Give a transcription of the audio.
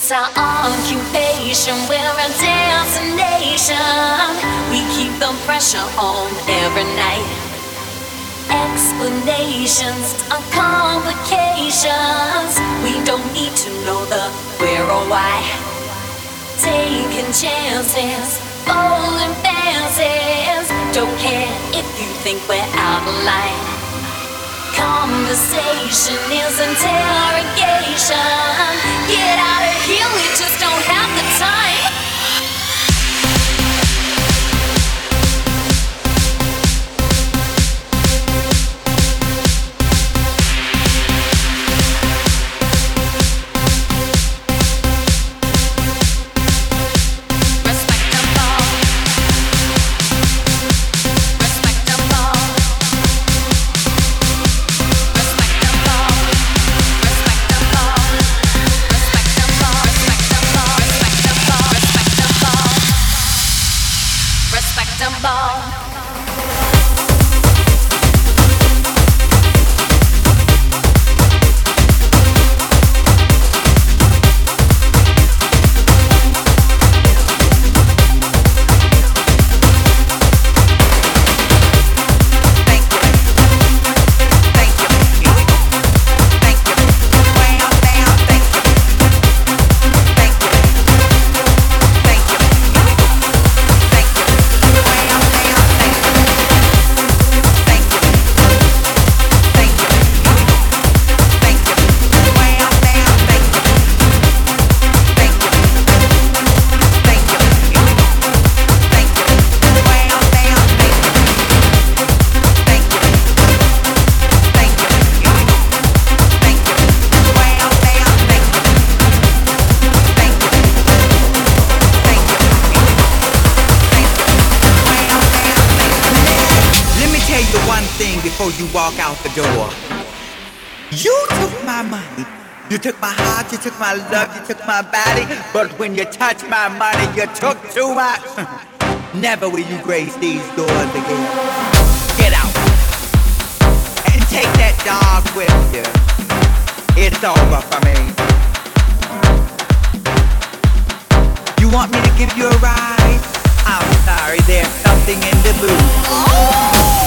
It's our occupation, we're a destination. We keep the pressure on every night. Explanations are complications. We don't need to know the where or why. Taking chances, folding fences. Don't care if you think we're out of line. Conversation is interrogation. Get out of here, we just don't have took my money. You took my heart, you took my love, you took my body. But when you touched my money, you took too much. Never will you grace these doors again. Get out and take that dog with you. It's over for me. You want me to give you a ride? I'm sorry, there's something in the mood.